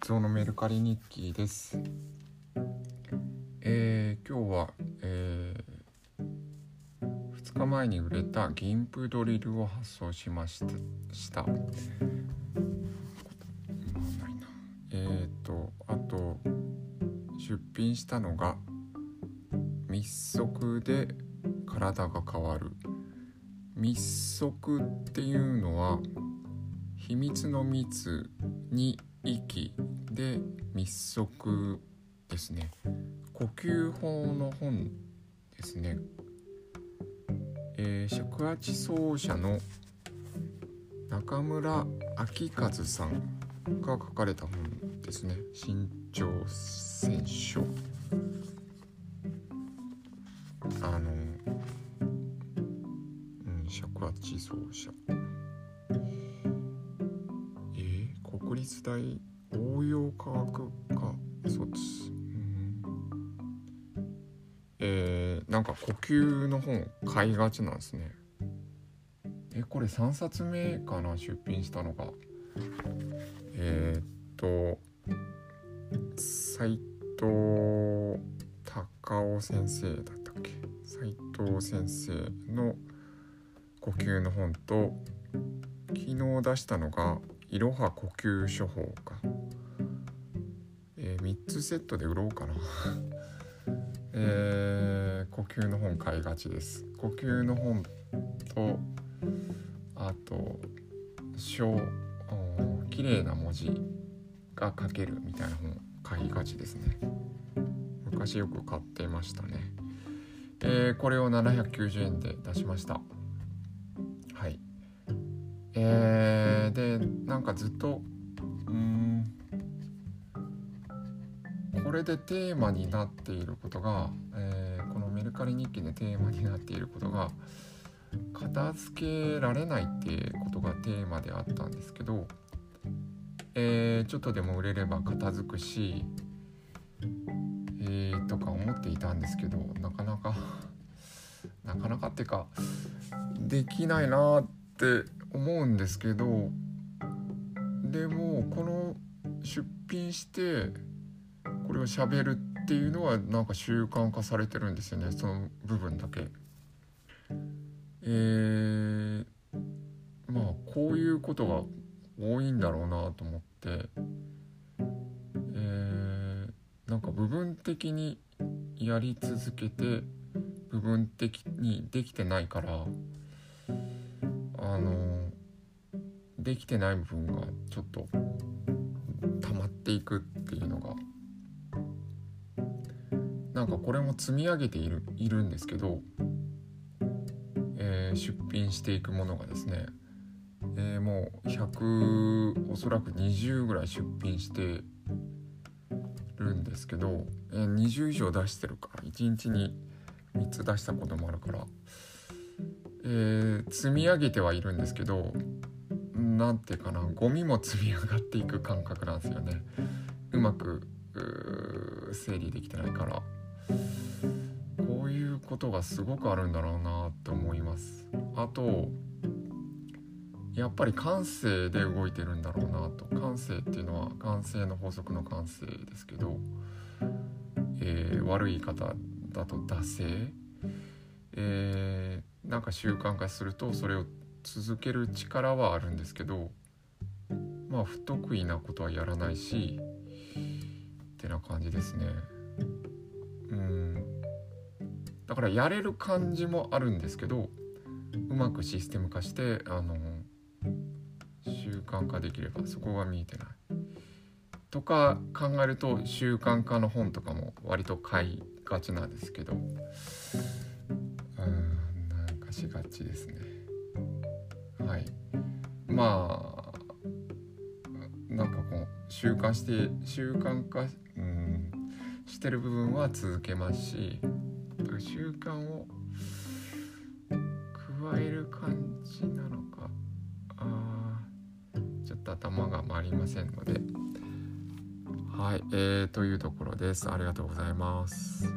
ゾウのメルカリ日記です。えー今日は、え2日前に売れた銀プドリルを発送しました。したえっ、とあと出品したのが密足で体が変わる密足っていうのは秘密の密に息で密足ですね。呼吸法の本ですね、えー尺八奏者の中村明和さんが書かれた本ですね。新潮選書。あのうん尺八奏者。国立大応用科学科卒うん。えーなんか呼吸の本買いがちなんですね。えこれ3冊目かな出品したのが。えーっと斉藤隆夫先生だったっけ？斉藤先生の呼吸の本と昨日出したのが「いろは呼吸処方か」えー、3つセットで売ろうかな。えー呼吸の本買いがちです。呼吸の本とあと小綺麗な文字が書けるみたいな本買いがちですね。昔よく買ってましたね。えーこれを790円で出しました。はい。えー、でなんかずっとうーんこれでテーマになっていることが、えーこのメルカリ日記でテーマになっていることが片付けられないっていうことがテーマであったんですけど、えーちょっとでも売れれば片付くし、えーとか思っていたんですけどなかなかなかなかっていうかできないなって思うんですけどでもこの出品してこれを喋るっていうのはなんか習慣化されてるんですよねその部分だけ。えー、まあこういうことが多いんだろうなと思って、えー、なんか部分的にやり続けて部分的にできてないからあのできてない部分がちょっと溜まっていくっていうのがなんかこれも積み上げているいるんですけど、えー出品していくものがですね、えーもう100おそらく20ぐらい出品してるんですけど、えー20以上出してるから1日に3つ出したこともあるから、えー積み上げてはいるんですけどなんていうかなゴミも積み上がっていく感覚なんですよね。うまくう整理できてないから。こういうことがすごくあるんだろうなって思います。あとやっぱり感性で動いてるんだろうなと。感性っていうのは感性の法則の感性ですけど、えー悪い言い方だと惰性、えーなんか習慣化するとそれを続ける力はあるんですけどまあ不得意なことはやらないしってな感じですね。うん。だからやれる感じもあるんですけどうまくシステム化してあの習慣化できればそこが見えてない。とか考えると習慣化の本とかも割と買いがちなんですけどうんなんかしがちですね。まあなんかこう習慣して習慣化、うん、してる部分は続けますし習慣を加える感じなのかあちょっと頭が回りませんので。はい、えー、というところです。ありがとうございます。